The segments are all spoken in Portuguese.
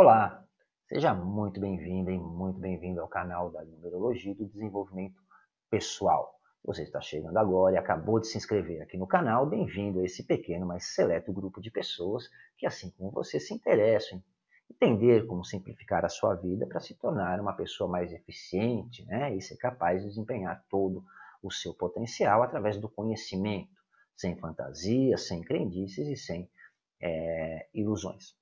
Olá, seja muito bem-vindo e muito bem-vindo ao canal da Numerologia do Desenvolvimento Pessoal. Você está chegando agora e acabou de se inscrever aqui no canal, bem-vindo a esse pequeno, mas seleto grupo de pessoas que, assim como você, se interessam em entender como simplificar a sua vida para se tornar uma pessoa mais eficiente né, e ser capaz de desempenhar todo o seu potencial através do conhecimento, sem fantasias, sem crendices e sem é, ilusões.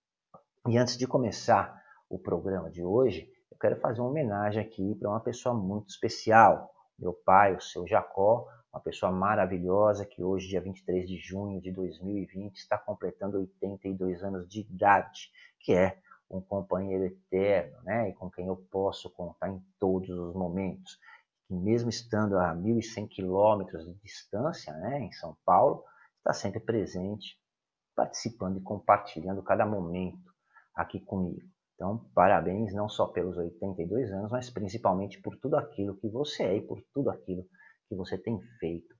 E antes de começar o programa de hoje, eu quero fazer uma homenagem aqui para uma pessoa muito especial, meu pai, o seu Jacó, uma pessoa maravilhosa que hoje, dia 23 de junho de 2020, está completando 82 anos de idade, que é um companheiro eterno, né, e com quem eu posso contar em todos os momentos. Que mesmo estando a 1.100 quilômetros de distância, né, em São Paulo, está sempre presente, participando e compartilhando cada momento aqui comigo. Então, parabéns não só pelos 82 anos, mas principalmente por tudo aquilo que você é e por tudo aquilo que você tem feito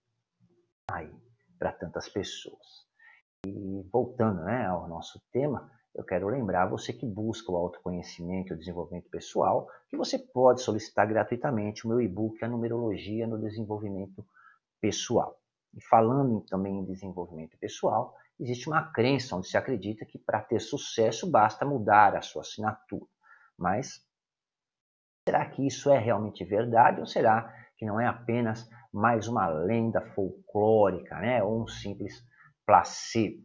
aí para tantas pessoas. E voltando né, ao nosso tema, eu quero lembrar você que busca o autoconhecimento e o desenvolvimento pessoal, que você pode solicitar gratuitamente o meu e-book A Numerologia no Desenvolvimento Pessoal. E falando também em desenvolvimento pessoal, existe uma crença onde se acredita que para ter sucesso basta mudar a sua assinatura. Mas será que isso é realmente verdade ou será que não é apenas mais uma lenda folclórica, né? ou um simples placebo?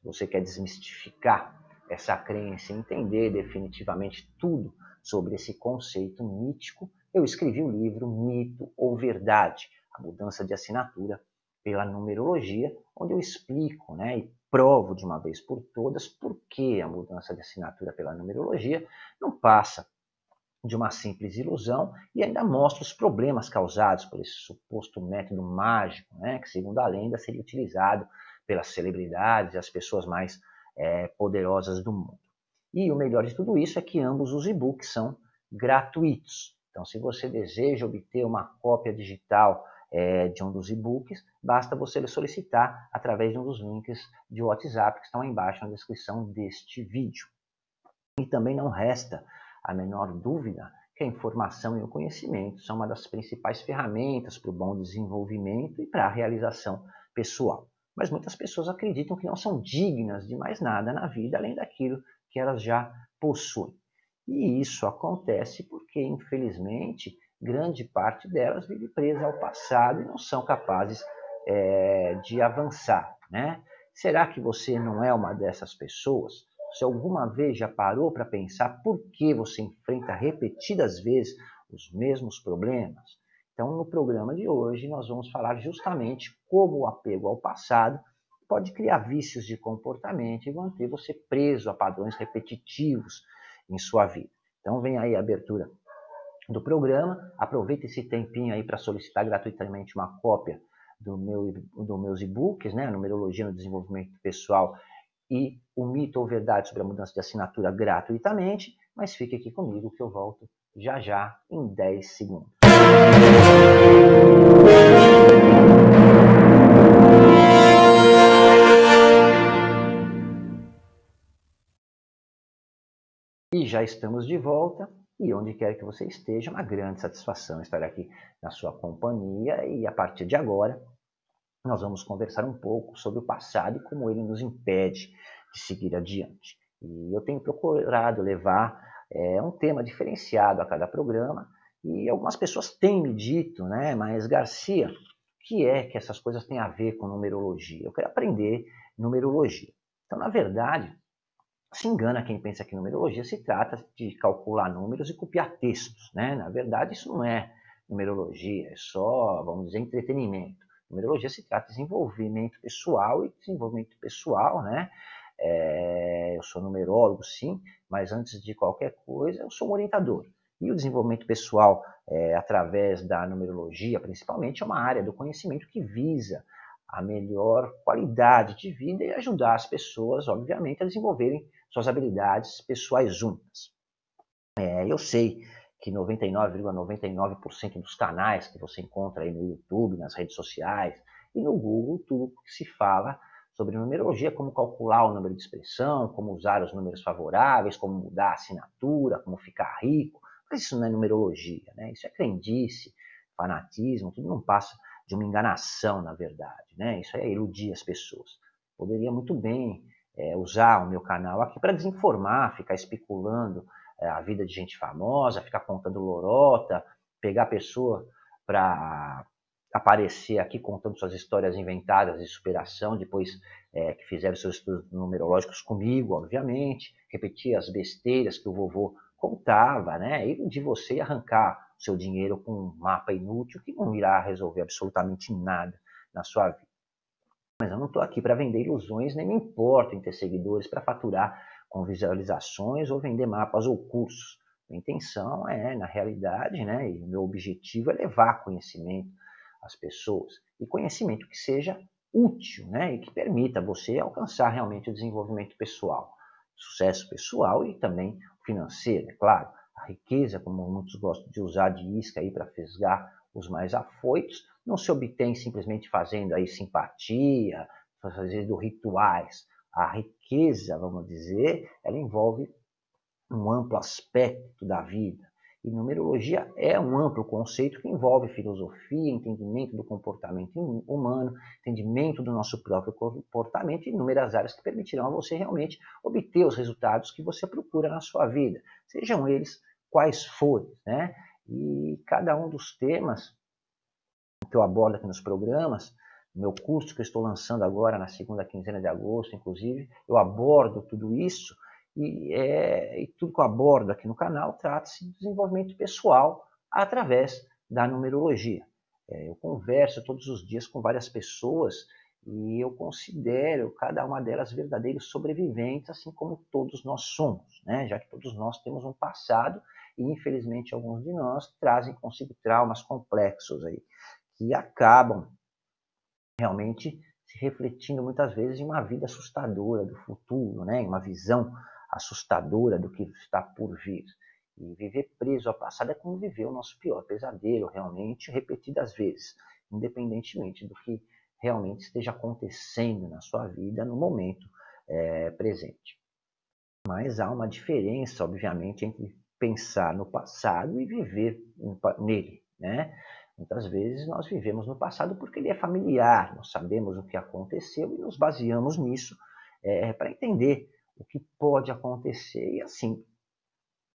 Se você quer desmistificar essa crença e entender definitivamente tudo sobre esse conceito mítico, eu escrevi o livro Mito ou Verdade, a mudança de assinatura pela numerologia, onde eu explico né, e provo de uma vez por todas por que a mudança de assinatura pela numerologia não passa de uma simples ilusão e ainda mostro os problemas causados por esse suposto método mágico, né, que segundo a lenda seria utilizado pelas celebridades e as pessoas mais é, poderosas do mundo. E o melhor de tudo isso é que ambos os e-books são gratuitos. Então, se você deseja obter uma cópia digital é, de um dos e-books, basta você solicitar através de um dos links de WhatsApp que estão aí embaixo na descrição deste vídeo. E também não resta a menor dúvida que a informação e o conhecimento são uma das principais ferramentas para o bom desenvolvimento e para a realização pessoal. Mas muitas pessoas acreditam que não são dignas de mais nada na vida além daquilo que elas já possuem. E isso acontece porque, infelizmente, grande parte delas vive presa ao passado e não são capazes é, de avançar. Né? Será que você não é uma dessas pessoas? Se alguma vez já parou para pensar por que você enfrenta repetidas vezes os mesmos problemas? Então, no programa de hoje, nós vamos falar justamente como o apego ao passado pode criar vícios de comportamento e manter você preso a padrões repetitivos em sua vida. Então, vem aí a abertura do programa. Aproveite esse tempinho aí para solicitar gratuitamente uma cópia do meu, do meus e-books, né? Numerologia no Desenvolvimento Pessoal e o Mito ou Verdade sobre a Mudança de Assinatura gratuitamente. Mas fique aqui comigo que eu volto já já em 10 segundos. E já estamos de volta e onde quer que você esteja, uma grande satisfação estar aqui na sua companhia e a partir de agora nós vamos conversar um pouco sobre o passado e como ele nos impede de seguir adiante. E eu tenho procurado levar é, um tema diferenciado a cada programa e algumas pessoas têm me dito, né, mas Garcia, o que é que essas coisas têm a ver com numerologia? Eu quero aprender numerologia. Então, na verdade, se engana quem pensa que numerologia se trata de calcular números e copiar textos. Né? Na verdade, isso não é numerologia, é só, vamos dizer, entretenimento. Numerologia se trata de desenvolvimento pessoal e desenvolvimento pessoal, né? É, eu sou numerólogo, sim, mas antes de qualquer coisa, eu sou um orientador. E o desenvolvimento pessoal, é, através da numerologia, principalmente, é uma área do conhecimento que visa a melhor qualidade de vida e ajudar as pessoas, obviamente, a desenvolverem suas habilidades pessoais únicas. É, eu sei que 99,99% ,99 dos canais que você encontra aí no YouTube, nas redes sociais e no Google, tudo que se fala sobre numerologia, como calcular o número de expressão, como usar os números favoráveis, como mudar a assinatura, como ficar rico. Mas isso não é numerologia, né? Isso é crendice, fanatismo, tudo não passa de uma enganação, na verdade, né? Isso é iludir as pessoas. Poderia muito bem é, usar o meu canal aqui para desinformar, ficar especulando é, a vida de gente famosa, ficar contando lorota, pegar pessoa para aparecer aqui contando suas histórias inventadas de superação, depois é, que fizeram seus estudos numerológicos comigo, obviamente, repetir as besteiras que o vovô contava, né? E de você arrancar seu dinheiro com um mapa inútil que não irá resolver absolutamente nada na sua vida. Mas eu não estou aqui para vender ilusões, nem me importo em ter seguidores para faturar com visualizações ou vender mapas ou cursos. A intenção é, na realidade, né, e o meu objetivo é levar conhecimento às pessoas e conhecimento que seja útil, né, e que permita você alcançar realmente o desenvolvimento pessoal, sucesso pessoal e também financeiro, é claro. A riqueza, como muitos gostam de usar de isca para fisgar os mais afoitos, não se obtém simplesmente fazendo aí simpatia, fazendo rituais. A riqueza, vamos dizer, ela envolve um amplo aspecto da vida. E numerologia é um amplo conceito que envolve filosofia, entendimento do comportamento humano, entendimento do nosso próprio comportamento e inúmeras áreas que permitirão a você realmente obter os resultados que você procura na sua vida, sejam eles quais forem. Né? E cada um dos temas que eu abordo aqui nos programas, meu curso que eu estou lançando agora na segunda quinzena de agosto, inclusive, eu abordo tudo isso e, é, e tudo que eu abordo aqui no canal trata-se de desenvolvimento pessoal através da numerologia. É, eu converso todos os dias com várias pessoas e eu considero cada uma delas verdadeiros sobreviventes, assim como todos nós somos, né? já que todos nós temos um passado e infelizmente alguns de nós trazem consigo traumas complexos aí, que acabam realmente se refletindo muitas vezes em uma vida assustadora do futuro, né? em uma visão assustadora do que está por vir. E viver preso ao passado é como viver o nosso pior pesadelo, realmente, repetidas vezes, independentemente do que realmente esteja acontecendo na sua vida no momento é, presente. Mas há uma diferença, obviamente, entre pensar no passado e viver nele, né? Muitas vezes nós vivemos no passado porque ele é familiar, nós sabemos o que aconteceu e nos baseamos nisso é, para entender o que pode acontecer. E assim,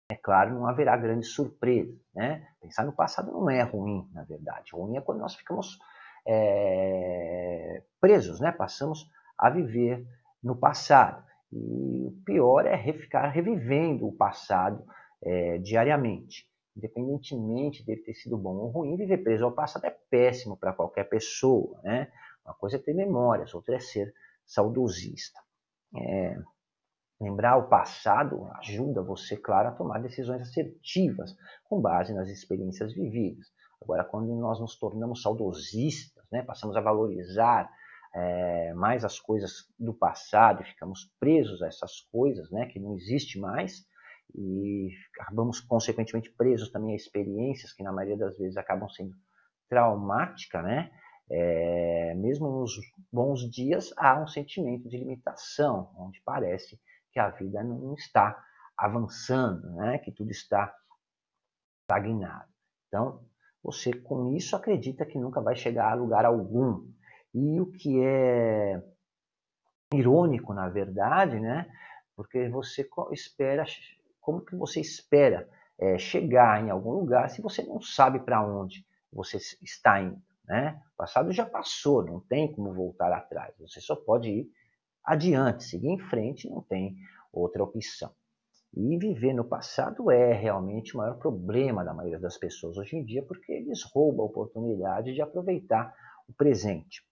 é claro, não haverá grande surpresa. Né? Pensar no passado não é ruim, na verdade. Ruim é quando nós ficamos é, presos, né? passamos a viver no passado. E o pior é ficar revivendo o passado é, diariamente. Independentemente dele ter sido bom ou ruim, viver preso ao passado é péssimo para qualquer pessoa. Né? Uma coisa é ter memórias, outra é ser saudosista. É, Lembrar o passado ajuda você, claro, a tomar decisões assertivas com base nas experiências vividas. Agora, quando nós nos tornamos saudosistas, né, passamos a valorizar é, mais as coisas do passado e ficamos presos a essas coisas né, que não existe mais e acabamos, consequentemente, presos também a experiências que, na maioria das vezes, acabam sendo traumáticas, né? É, mesmo nos bons dias, há um sentimento de limitação, onde parece que a vida não está avançando, né? que tudo está estagnado. Então, você com isso acredita que nunca vai chegar a lugar algum. E o que é irônico, na verdade, né? Porque você espera, como que você espera é, chegar em algum lugar se você não sabe para onde você está indo, né? O passado já passou, não tem como voltar atrás. Você só pode ir adiante, seguir em frente, não tem outra opção. E viver no passado é realmente o maior problema da maioria das pessoas hoje em dia, porque eles roubam a oportunidade de aproveitar o presente.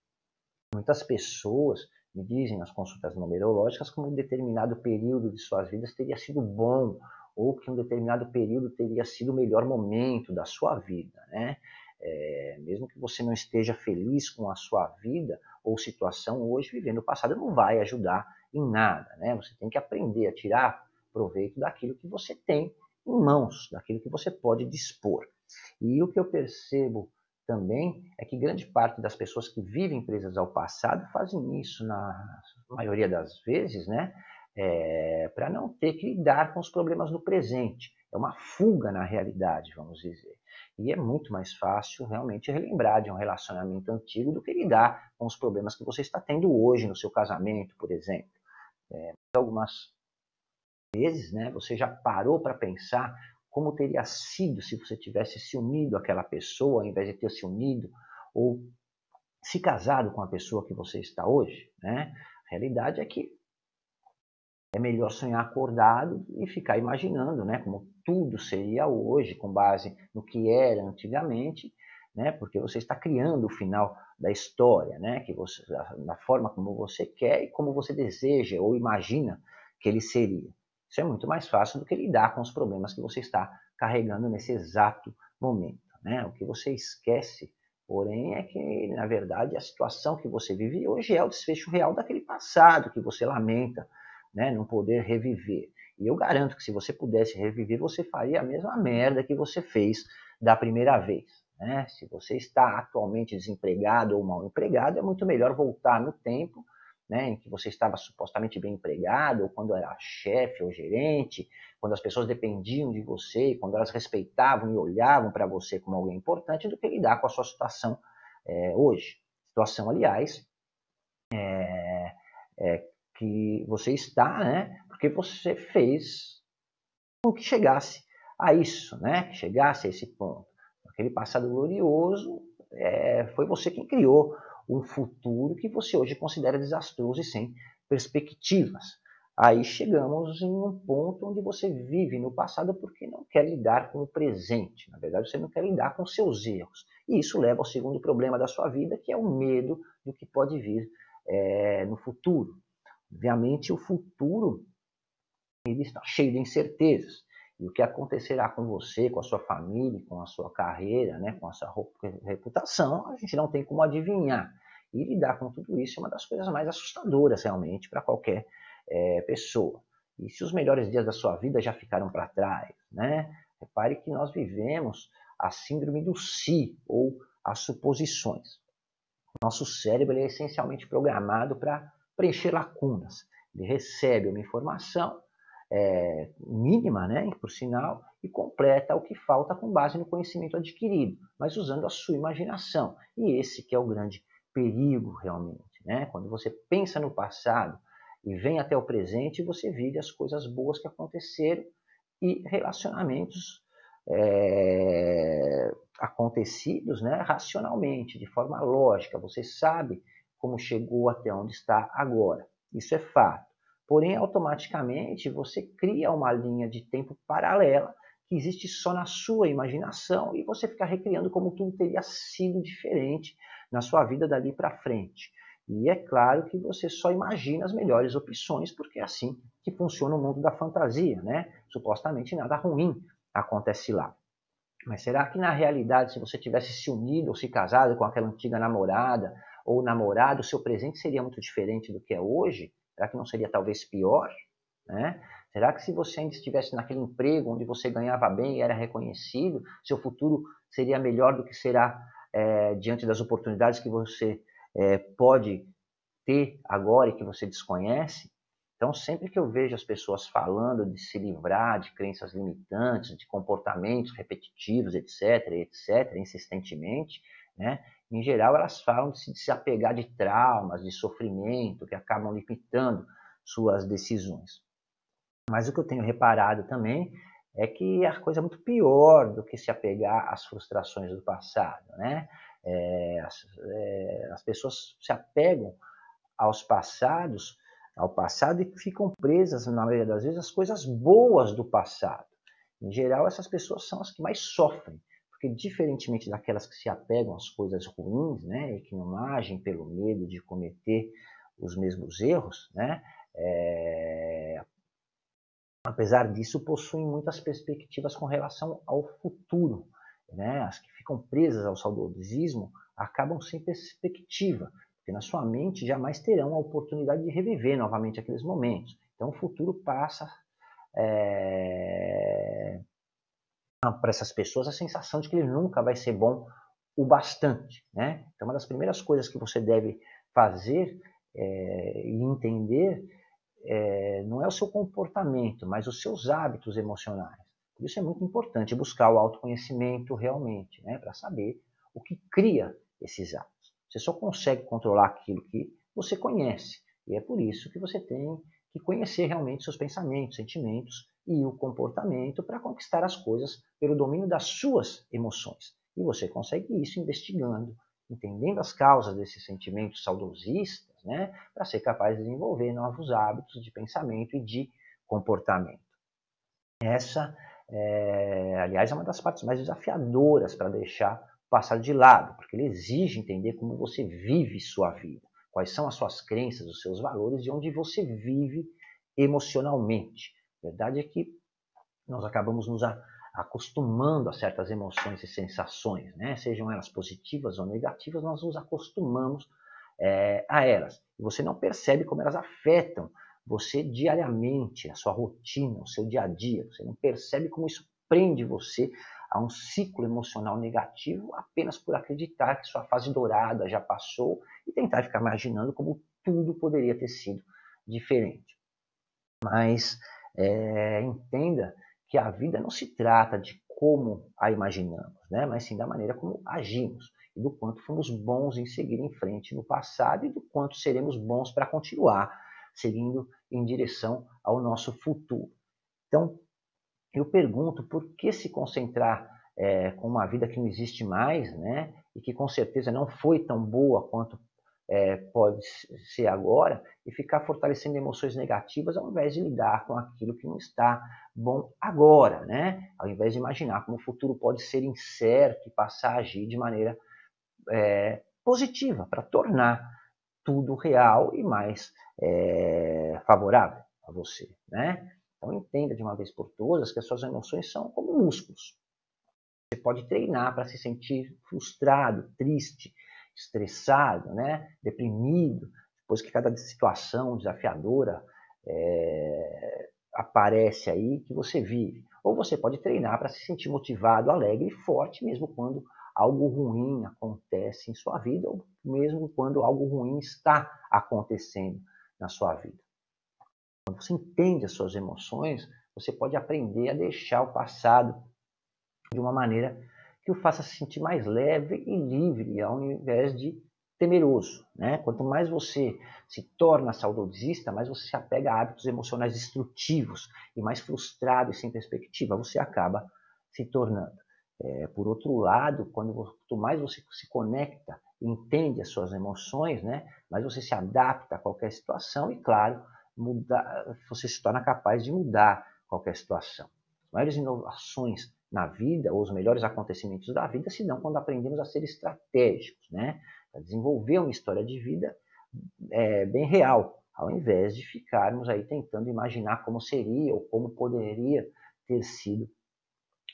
Muitas pessoas me dizem nas consultas numerológicas que um determinado período de suas vidas teria sido bom, ou que um determinado período teria sido o melhor momento da sua vida. Né? É, mesmo que você não esteja feliz com a sua vida ou situação hoje, vivendo o passado não vai ajudar em nada. Né? Você tem que aprender a tirar proveito daquilo que você tem em mãos, daquilo que você pode dispor. E o que eu percebo também é que grande parte das pessoas que vivem presas ao passado fazem isso na maioria das vezes, né? É, para não ter que lidar com os problemas no presente. É uma fuga na realidade, vamos dizer. E é muito mais fácil realmente relembrar de um relacionamento antigo do que lidar com os problemas que você está tendo hoje no seu casamento, por exemplo. É, algumas vezes, né, você já parou para pensar como teria sido se você tivesse se unido àquela pessoa, ao invés de ter se unido ou se casado com a pessoa que você está hoje, né? A realidade é que é melhor sonhar acordado e ficar imaginando, né, como tudo seria hoje, com base no que era antigamente, né, porque você está criando o final da história, né, que você, da forma como você quer e como você deseja ou imagina que ele seria. Isso é muito mais fácil do que lidar com os problemas que você está carregando nesse exato momento. Né? O que você esquece, porém, é que, na verdade, a situação que você vive hoje é o desfecho real daquele passado que você lamenta né? não poder reviver. E eu garanto que se você pudesse reviver, você faria a mesma merda que você fez da primeira vez. Né? Se você está atualmente desempregado ou mal empregado, é muito melhor voltar no tempo né, em que você estava supostamente bem empregado, ou quando era chefe ou gerente, quando as pessoas dependiam de você, quando elas respeitavam e olhavam para você como alguém importante, do que lidar com a sua situação é, hoje. Situação, aliás, é, é, que você está, né, porque você fez com que chegasse a isso, né, que chegasse a esse ponto. Aquele passado glorioso, é, foi você quem criou um futuro que você hoje considera desastroso e sem perspectivas. Aí chegamos em um ponto onde você vive no passado porque não quer lidar com o presente. Na verdade, você não quer lidar com seus erros. E isso leva ao segundo problema da sua vida, que é o medo do que pode vir é, no futuro. Obviamente, o futuro ele está cheio de incertezas. E o que acontecerá com você, com a sua família, com a sua carreira, né, com a sua reputação, a gente não tem como adivinhar. E lidar com tudo isso é uma das coisas mais assustadoras realmente para qualquer é, pessoa. E se os melhores dias da sua vida já ficaram para trás, né? Repare que nós vivemos a síndrome do si ou as suposições. Nosso cérebro é essencialmente programado para preencher lacunas. Ele recebe uma informação é, mínima, né, por sinal, e completa o que falta com base no conhecimento adquirido, mas usando a sua imaginação. E esse que é o grande perigo realmente, né? Quando você pensa no passado e vem até o presente, você vive as coisas boas que aconteceram e relacionamentos é, acontecidos, né, racionalmente, de forma lógica. Você sabe como chegou até onde está agora. Isso é fato. Porém, automaticamente você cria uma linha de tempo paralela que existe só na sua imaginação e você fica recriando como tudo teria sido diferente na sua vida dali para frente. E é claro que você só imagina as melhores opções, porque é assim que funciona o mundo da fantasia, né? Supostamente nada ruim acontece lá. Mas será que na realidade, se você tivesse se unido ou se casado com aquela antiga namorada ou namorado, o seu presente seria muito diferente do que é hoje? Será que não seria talvez pior? Né? Será que se você ainda estivesse naquele emprego onde você ganhava bem e era reconhecido, seu futuro seria melhor do que será é, diante das oportunidades que você é, pode ter agora e que você desconhece? Então, sempre que eu vejo as pessoas falando de se livrar de crenças limitantes, de comportamentos repetitivos, etc., etc., insistentemente, né, em geral, elas falam de se desapegar de traumas, de sofrimento, que acabam limitando suas decisões. Mas o que eu tenho reparado também é que a coisa é muito pior do que se apegar às frustrações do passado. Né? É, as, é, as pessoas se apegam aos passados, ao passado e ficam presas, na maioria das vezes, às coisas boas do passado. Em geral, essas pessoas são as que mais sofrem porque, diferentemente daquelas que se apegam às coisas ruins, né, e que não agem pelo medo de cometer os mesmos erros, né, é, apesar disso, possuem muitas perspectivas com relação ao futuro. Né? As que ficam presas ao saudosismo acabam sem perspectiva, porque na sua mente jamais terão a oportunidade de reviver novamente aqueles momentos. Então o futuro passa é, para essas pessoas a sensação de que ele nunca vai ser bom o bastante, né? Então, uma das primeiras coisas que você deve fazer é, e entender é, não é o seu comportamento, mas os seus hábitos emocionais. Por isso é muito importante buscar o autoconhecimento realmente, né? Para saber o que cria esses hábitos. Você só consegue controlar aquilo que você conhece. E é por isso que você tem que conhecer realmente seus pensamentos, sentimentos e o comportamento para conquistar as coisas pelo domínio das suas emoções. E você consegue isso investigando, entendendo as causas desses sentimentos saudosistas, né, para ser capaz de desenvolver novos hábitos de pensamento e de comportamento. Essa, é, aliás, é uma das partes mais desafiadoras para deixar o passado de lado, porque ele exige entender como você vive sua vida, quais são as suas crenças, os seus valores e onde você vive emocionalmente. A verdade é que nós acabamos nos acostumando a certas emoções e sensações, né? sejam elas positivas ou negativas, nós nos acostumamos é, a elas. E você não percebe como elas afetam você diariamente, a sua rotina, o seu dia a dia. Você não percebe como isso prende você a um ciclo emocional negativo apenas por acreditar que sua fase dourada já passou e tentar ficar imaginando como tudo poderia ter sido diferente. Mas é, entenda que a vida não se trata de como a imaginamos, né? mas sim da maneira como agimos e do quanto fomos bons em seguir em frente no passado e do quanto seremos bons para continuar seguindo em direção ao nosso futuro. Então, eu pergunto por que se concentrar é, com uma vida que não existe mais, né? E que com certeza não foi tão boa quanto é, pode ser agora, e ficar fortalecendo emoções negativas ao invés de lidar com aquilo que não está bom agora, né? Ao invés de imaginar como o futuro pode ser incerto e passar a agir de maneira é, positiva para tornar tudo real e mais é, favorável a você, né? Então entenda de uma vez por todas que as suas emoções são como músculos. Você pode treinar para se sentir frustrado, triste, estressado, né? deprimido, depois que cada situação desafiadora é, aparece aí que você vive. Ou você pode treinar para se sentir motivado, alegre e forte, mesmo quando algo ruim acontece em sua vida, ou mesmo quando algo ruim está acontecendo na sua vida. Quando você entende as suas emoções, você pode aprender a deixar o passado de uma maneira que o faça se sentir mais leve e livre, ao invés de temeroso. Né? Quanto mais você se torna saudosista, mais você se apega a hábitos emocionais destrutivos e mais frustrado e sem perspectiva você acaba se tornando. É, por outro lado, quando, quanto mais você se conecta, entende as suas emoções, né, mais você se adapta a qualquer situação e, claro, você se torna capaz de mudar qualquer situação. As maiores inovações na vida, ou os melhores acontecimentos da vida, se dão quando aprendemos a ser estratégicos, né, a desenvolver uma história de vida é, bem real, ao invés de ficarmos aí tentando imaginar como seria ou como poderia ter sido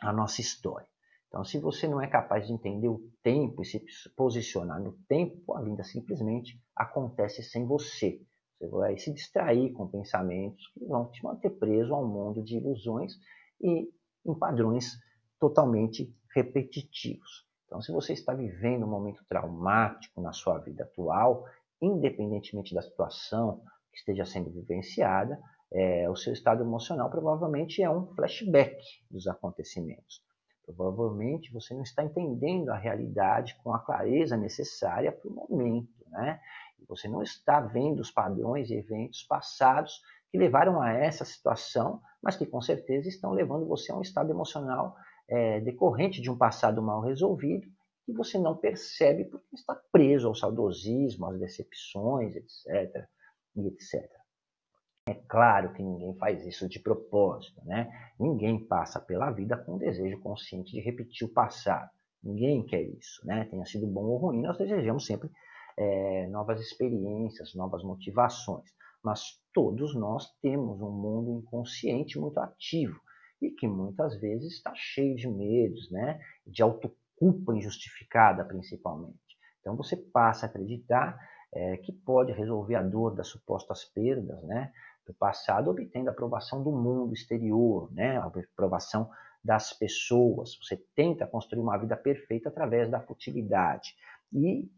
a nossa história. Então, se você não é capaz de entender o tempo e se posicionar no tempo, a vida simplesmente acontece sem você. Você vai se distrair com pensamentos que vão te manter preso ao mundo de ilusões e em padrões totalmente repetitivos. Então, se você está vivendo um momento traumático na sua vida atual, independentemente da situação que esteja sendo vivenciada, é, o seu estado emocional provavelmente é um flashback dos acontecimentos. Provavelmente você não está entendendo a realidade com a clareza necessária para o momento, né? E você não está vendo os padrões e eventos passados que levaram a essa situação, mas que com certeza estão levando você a um estado emocional é, decorrente de um passado mal resolvido que você não percebe porque está preso ao saudosismo, às decepções, etc. E etc. É claro que ninguém faz isso de propósito, né? Ninguém passa pela vida com o desejo consciente de repetir o passado. Ninguém quer isso, né? Tenha sido bom ou ruim, nós desejamos sempre é, novas experiências, novas motivações. Mas todos nós temos um mundo inconsciente muito ativo e que muitas vezes está cheio de medos, né? De autoculpa injustificada, principalmente. Então você passa a acreditar é, que pode resolver a dor das supostas perdas, né? do passado obtendo a aprovação do mundo exterior, né? a aprovação das pessoas. Você tenta construir uma vida perfeita através da futilidade. E,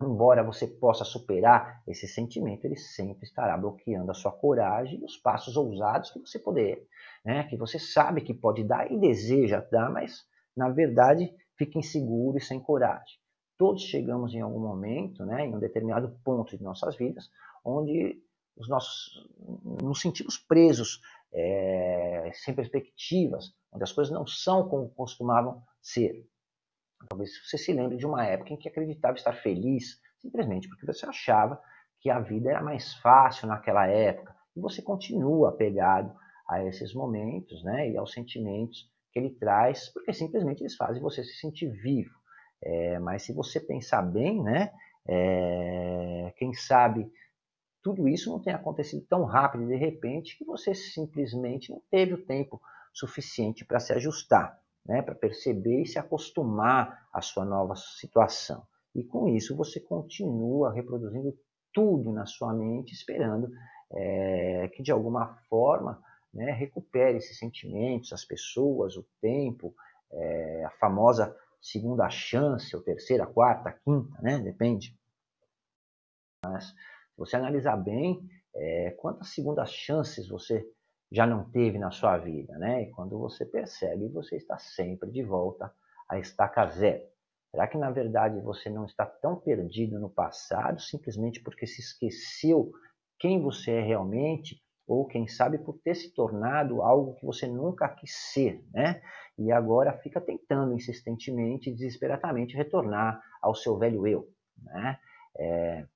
embora você possa superar esse sentimento, ele sempre estará bloqueando a sua coragem e os passos ousados que você poder, né? que você sabe que pode dar e deseja dar, mas, na verdade, fica inseguro e sem coragem. Todos chegamos em algum momento, né, em um determinado ponto de nossas vidas, onde os nossos, nos sentimos presos, é, sem perspectivas, onde as coisas não são como costumavam ser. Talvez você se lembre de uma época em que acreditava estar feliz, simplesmente porque você achava que a vida era mais fácil naquela época. E você continua apegado a esses momentos né, e aos sentimentos que ele traz, porque simplesmente eles fazem você se sentir vivo. É, mas se você pensar bem, né, é, quem sabe tudo isso não tenha acontecido tão rápido de repente que você simplesmente não teve o tempo suficiente para se ajustar, né, para perceber e se acostumar à sua nova situação. E com isso você continua reproduzindo tudo na sua mente, esperando é, que de alguma forma né, recupere esses sentimentos, as pessoas, o tempo, é, a famosa segunda chance, ou terceira, quarta, quinta, né? Depende. Mas se você analisar bem, é, quantas segundas chances você já não teve na sua vida, né? E quando você percebe, você está sempre de volta à estaca zero. Será que na verdade você não está tão perdido no passado simplesmente porque se esqueceu quem você é realmente ou quem sabe por ter se tornado algo que você nunca quis ser, né? E agora fica tentando insistentemente, desesperadamente retornar ao seu velho eu, né? É,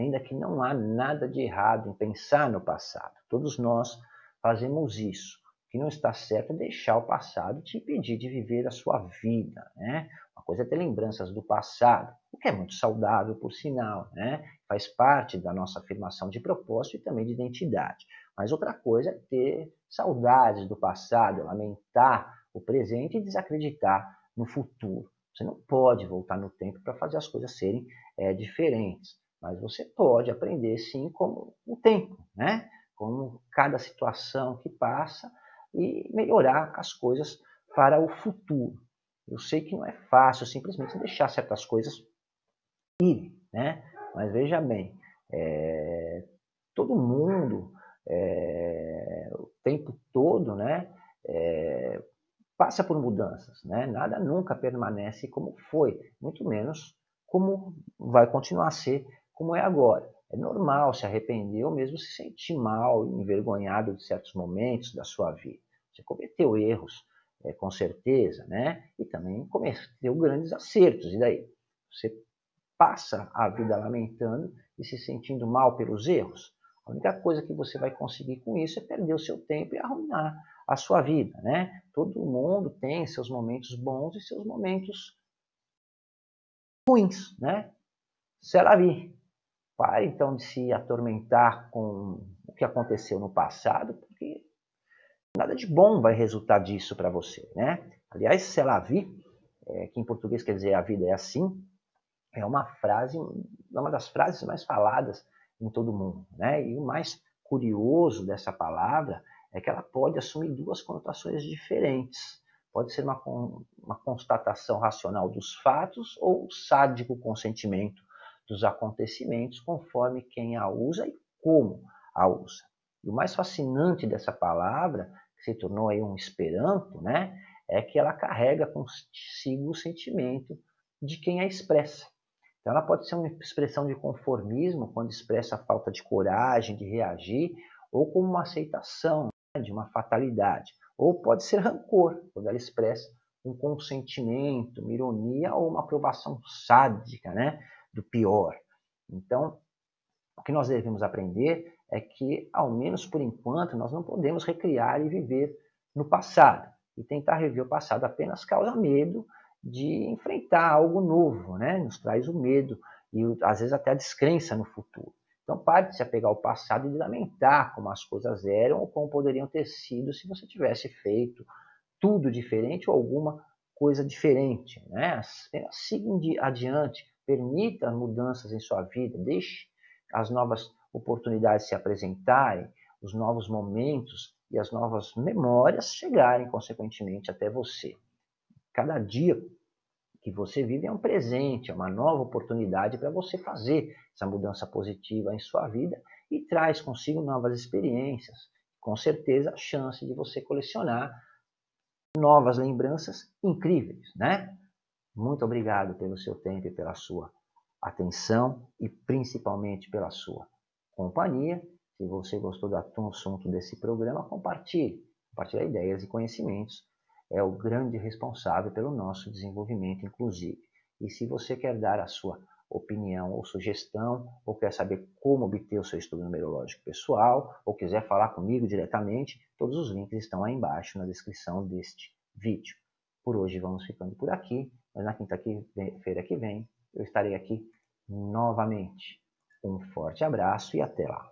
ainda que não há nada de errado em pensar no passado, todos nós fazemos isso. O que não está certo é deixar o passado te impedir de viver a sua vida, né? Uma coisa é ter lembranças do passado, o que é muito saudável, por sinal, né? faz parte da nossa afirmação de propósito e também de identidade. Mas outra coisa é ter saudades do passado, lamentar o presente e desacreditar no futuro. Você não pode voltar no tempo para fazer as coisas serem é, diferentes, mas você pode aprender sim como o tempo, né? Como cada situação que passa e melhorar as coisas para o futuro. Eu sei que não é fácil simplesmente deixar certas coisas irem, né? Mas veja bem, é, todo mundo, é, o tempo todo, né, é, passa por mudanças. Né? Nada nunca permanece como foi, muito menos como vai continuar a ser como é agora. É normal se arrepender ou mesmo se sentir mal, envergonhado de certos momentos da sua vida. Você cometeu erros, é, com certeza, né? E também cometeu grandes acertos. E daí? Você passa a vida lamentando e se sentindo mal pelos erros, a única coisa que você vai conseguir com isso é perder o seu tempo e arruinar a sua vida, né? Todo mundo tem seus momentos bons e seus momentos ruins, né? Se ela vir, pare então de se atormentar com o que aconteceu no passado, porque nada de bom vai resultar disso para você, né? Aliás, se ela vir, é, que em português quer dizer a vida é assim, é uma frase, é uma das frases mais faladas em todo mundo. Né? E o mais curioso dessa palavra é que ela pode assumir duas conotações diferentes. Pode ser uma, uma constatação racional dos fatos ou sádico consentimento dos acontecimentos, conforme quem a usa e como a usa. E o mais fascinante dessa palavra, que se tornou aí um esperanto, né, é que ela carrega consigo o sentimento de quem a expressa. Então, ela pode ser uma expressão de conformismo, quando expressa a falta de coragem de reagir, ou como uma aceitação né, de uma fatalidade. Ou pode ser rancor, quando ela expressa um consentimento, uma ironia ou uma aprovação sádica né, do pior. Então, o que nós devemos aprender é que, ao menos por enquanto, nós não podemos recriar e viver no passado. E tentar rever o passado apenas causa medo de enfrentar algo novo, né? Nos traz o medo e às vezes até a descrença no futuro. Então pare de se apegar ao passado e de lamentar como as coisas eram ou como poderiam ter sido se você tivesse feito tudo diferente ou alguma coisa diferente, né? Siga adiante, permita mudanças em sua vida, deixe as novas oportunidades se apresentarem, os novos momentos e as novas memórias chegarem, consequentemente, até você. Cada dia que você vive é um presente, é uma nova oportunidade para você fazer essa mudança positiva em sua vida e traz consigo novas experiências. Com certeza, a chance de você colecionar novas lembranças incríveis, né? Muito obrigado pelo seu tempo e pela sua atenção e principalmente pela sua companhia. Se você gostou do assunto desse programa, compartilhe. Compartilhe ideias e conhecimentos. É o grande responsável pelo nosso desenvolvimento inclusive. E se você quer dar a sua opinião ou sugestão, ou quer saber como obter o seu estudo numerológico pessoal, ou quiser falar comigo diretamente, todos os links estão aí embaixo na descrição deste vídeo. Por hoje vamos ficando por aqui, mas na quinta-feira que vem eu estarei aqui novamente. Um forte abraço e até lá!